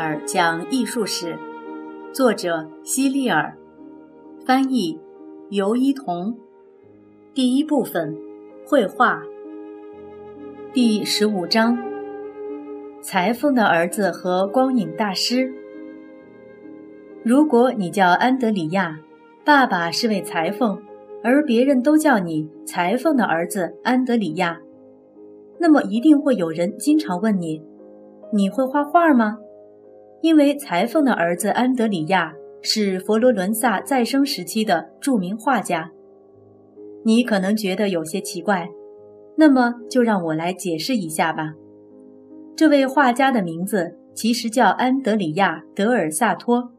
尔讲艺术史，作者希利尔，翻译尤一彤。第一部分，绘画。第十五章，裁缝的儿子和光影大师。如果你叫安德里亚，爸爸是位裁缝，而别人都叫你裁缝的儿子安德里亚，那么一定会有人经常问你。你会画画吗？因为裁缝的儿子安德里亚是佛罗伦萨再生时期的著名画家。你可能觉得有些奇怪，那么就让我来解释一下吧。这位画家的名字其实叫安德里亚·德尔萨托，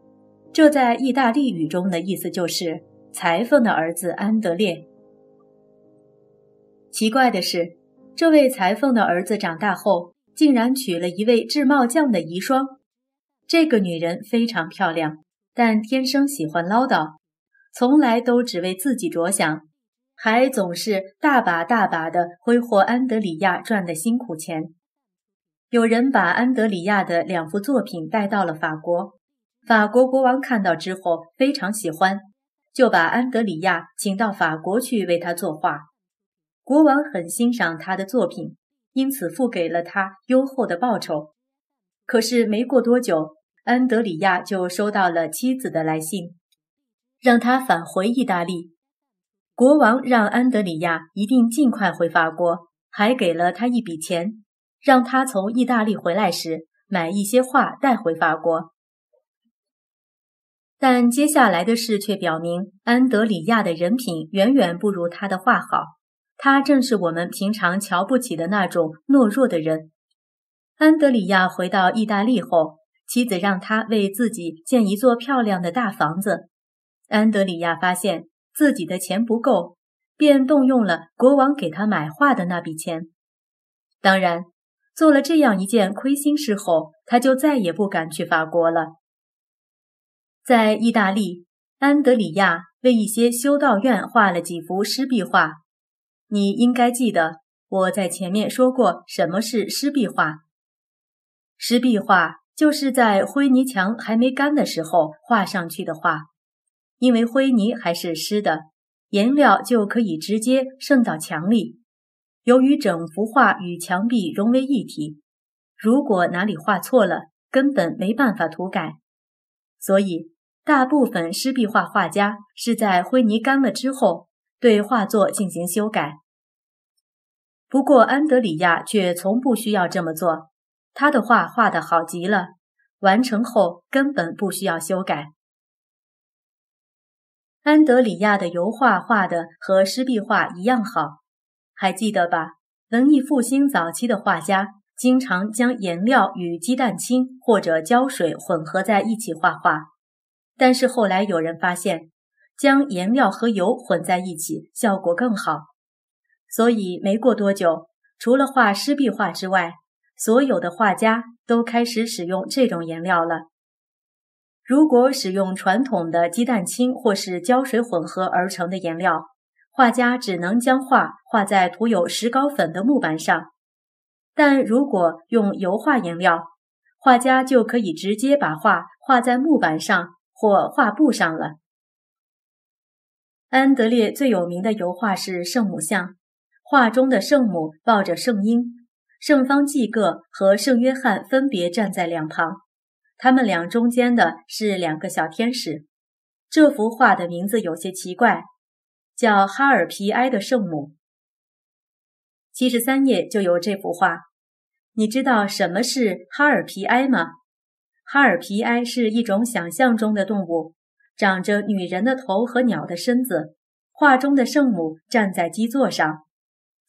这在意大利语中的意思就是裁缝的儿子安德烈。奇怪的是，这位裁缝的儿子长大后。竟然娶了一位制帽匠的遗孀，这个女人非常漂亮，但天生喜欢唠叨，从来都只为自己着想，还总是大把大把的挥霍安德里亚赚的辛苦钱。有人把安德里亚的两幅作品带到了法国，法国国王看到之后非常喜欢，就把安德里亚请到法国去为他作画。国王很欣赏他的作品。因此，付给了他优厚的报酬。可是没过多久，安德里亚就收到了妻子的来信，让他返回意大利。国王让安德里亚一定尽快回法国，还给了他一笔钱，让他从意大利回来时买一些画带回法国。但接下来的事却表明，安德里亚的人品远远不如他的画好。他正是我们平常瞧不起的那种懦弱的人。安德里亚回到意大利后，妻子让他为自己建一座漂亮的大房子。安德里亚发现自己的钱不够，便动用了国王给他买画的那笔钱。当然，做了这样一件亏心事后，他就再也不敢去法国了。在意大利，安德里亚为一些修道院画了几幅湿壁画。你应该记得我在前面说过什么是湿壁画。湿壁画就是在灰泥墙还没干的时候画上去的画，因为灰泥还是湿的，颜料就可以直接渗到墙里。由于整幅画与墙壁融为一体，如果哪里画错了，根本没办法涂改。所以，大部分湿壁画画家是在灰泥干了之后对画作进行修改。不过，安德里亚却从不需要这么做。他的画画得好极了，完成后根本不需要修改。安德里亚的油画画的和湿壁画一样好，还记得吧？文艺复兴早期的画家经常将颜料与鸡蛋清或者胶水混合在一起画画，但是后来有人发现，将颜料和油混在一起效果更好。所以没过多久，除了画湿壁画之外，所有的画家都开始使用这种颜料了。如果使用传统的鸡蛋清或是胶水混合而成的颜料，画家只能将画画在涂有石膏粉的木板上；但如果用油画颜料，画家就可以直接把画画在木板上或画布上了。安德烈最有名的油画是圣母像。画中的圣母抱着圣婴，圣方济各和圣约翰分别站在两旁，他们俩中间的是两个小天使。这幅画的名字有些奇怪，叫哈尔皮埃的圣母。七十三页就有这幅画。你知道什么是哈尔皮埃吗？哈尔皮埃是一种想象中的动物，长着女人的头和鸟的身子。画中的圣母站在基座上。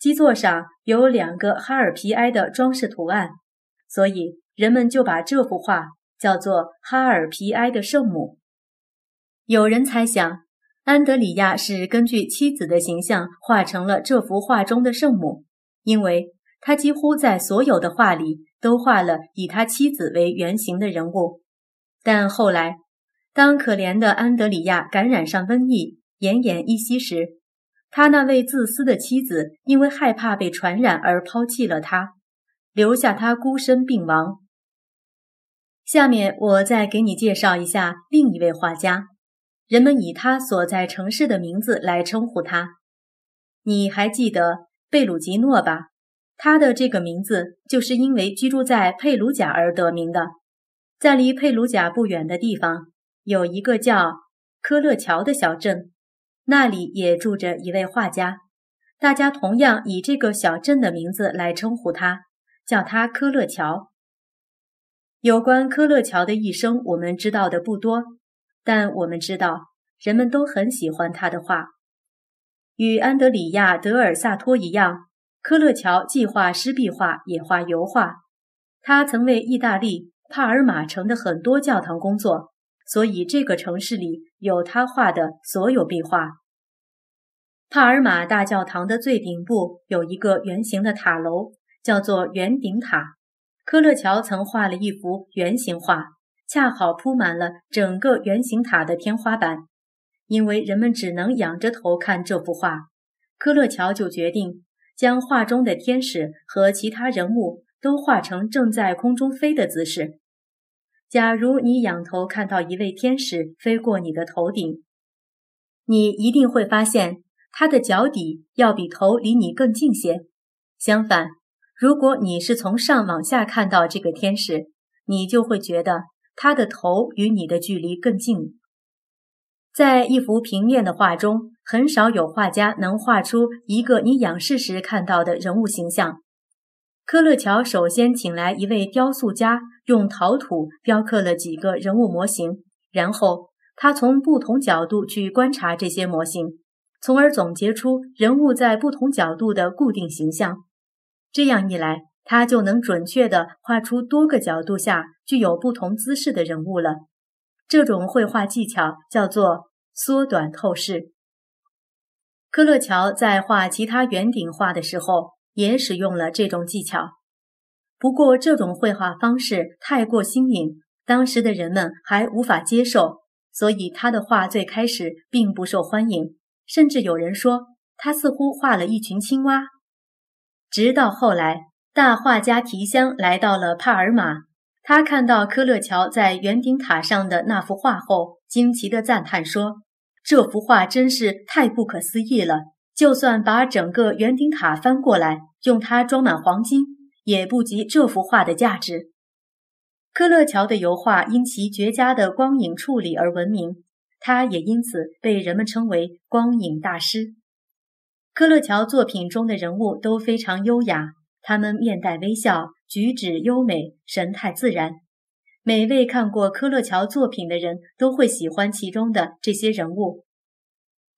基座上有两个哈尔皮埃的装饰图案，所以人们就把这幅画叫做哈尔皮埃的圣母。有人猜想，安德里亚是根据妻子的形象画成了这幅画中的圣母，因为他几乎在所有的画里都画了以他妻子为原型的人物。但后来，当可怜的安德里亚感染上瘟疫，奄奄一息时，他那位自私的妻子因为害怕被传染而抛弃了他，留下他孤身病亡。下面我再给你介绍一下另一位画家，人们以他所在城市的名字来称呼他。你还记得贝鲁吉诺吧？他的这个名字就是因为居住在佩鲁贾而得名的。在离佩鲁贾不远的地方，有一个叫科勒乔的小镇，那里也住着一位画家。大家同样以这个小镇的名字来称呼他，叫他科勒乔。有关科勒乔的一生，我们知道的不多，但我们知道人们都很喜欢他的画。与安德里亚·德尔萨托一样，科勒乔既画湿壁画，也画油画。他曾为意大利帕尔马城的很多教堂工作，所以这个城市里有他画的所有壁画。帕尔马大教堂的最顶部有一个圆形的塔楼，叫做圆顶塔。科勒乔曾画了一幅圆形画，恰好铺满了整个圆形塔的天花板。因为人们只能仰着头看这幅画，科勒乔就决定将画中的天使和其他人物都画成正在空中飞的姿势。假如你仰头看到一位天使飞过你的头顶，你一定会发现。他的脚底要比头离你更近些。相反，如果你是从上往下看到这个天使，你就会觉得他的头与你的距离更近。在一幅平面的画中，很少有画家能画出一个你仰视时看到的人物形象。科勒乔首先请来一位雕塑家，用陶土雕刻了几个人物模型，然后他从不同角度去观察这些模型。从而总结出人物在不同角度的固定形象，这样一来，他就能准确地画出多个角度下具有不同姿势的人物了。这种绘画技巧叫做缩短透视。科勒乔在画其他圆顶画的时候也使用了这种技巧，不过这种绘画方式太过新颖，当时的人们还无法接受，所以他的画最开始并不受欢迎。甚至有人说，他似乎画了一群青蛙。直到后来，大画家提香来到了帕尔马，他看到科勒乔在圆顶塔上的那幅画后，惊奇地赞叹说：“这幅画真是太不可思议了！就算把整个圆顶塔翻过来，用它装满黄金，也不及这幅画的价值。”科勒乔的油画因其绝佳的光影处理而闻名。他也因此被人们称为光影大师。科勒乔作品中的人物都非常优雅，他们面带微笑，举止优美，神态自然。每位看过科勒乔作品的人都会喜欢其中的这些人物。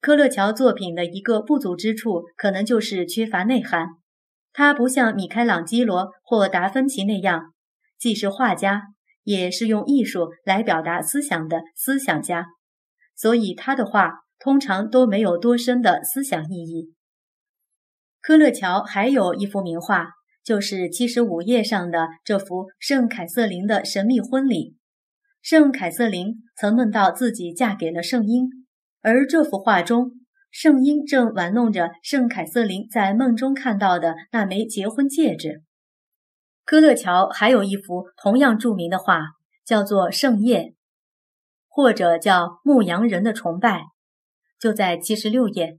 科勒乔作品的一个不足之处，可能就是缺乏内涵。他不像米开朗基罗或达芬奇那样，既是画家，也是用艺术来表达思想的思想家。所以他的画通常都没有多深的思想意义。科勒乔还有一幅名画，就是七十五页上的这幅圣凯瑟琳的神秘婚礼。圣凯瑟琳曾梦到自己嫁给了圣婴，而这幅画中，圣婴正玩弄着圣凯瑟琳在梦中看到的那枚结婚戒指。科勒乔还有一幅同样著名的画，叫做《圣夜》。或者叫牧羊人的崇拜，就在七十六页。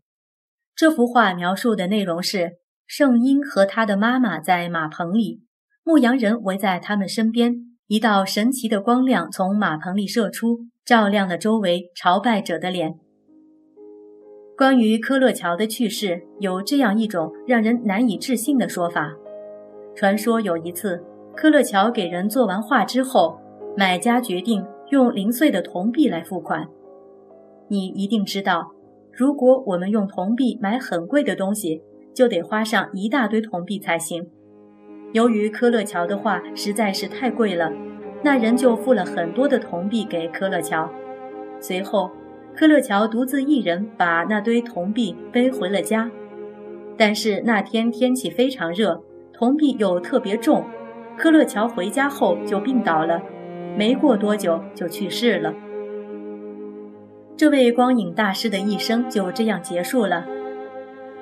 这幅画描述的内容是圣婴和他的妈妈在马棚里，牧羊人围在他们身边，一道神奇的光亮从马棚里射出，照亮了周围朝拜者的脸。关于科勒乔的去世，有这样一种让人难以置信的说法：传说有一次，科勒乔给人做完画之后，买家决定。用零碎的铜币来付款，你一定知道，如果我们用铜币买很贵的东西，就得花上一大堆铜币才行。由于科勒乔的画实在是太贵了，那人就付了很多的铜币给科勒乔。随后，科勒乔独自一人把那堆铜币背回了家。但是那天天气非常热，铜币又特别重，科勒乔回家后就病倒了。没过多久就去世了。这位光影大师的一生就这样结束了。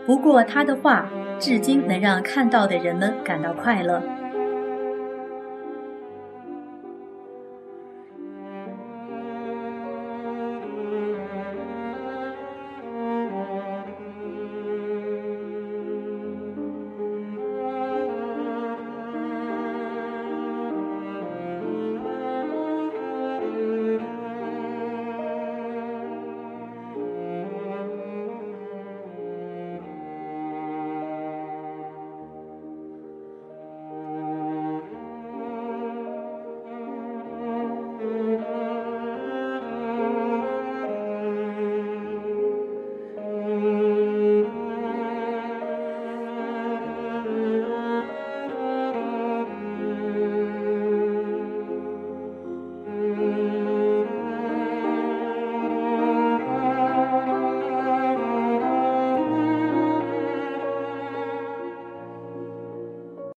不过他的画至今能让看到的人们感到快乐。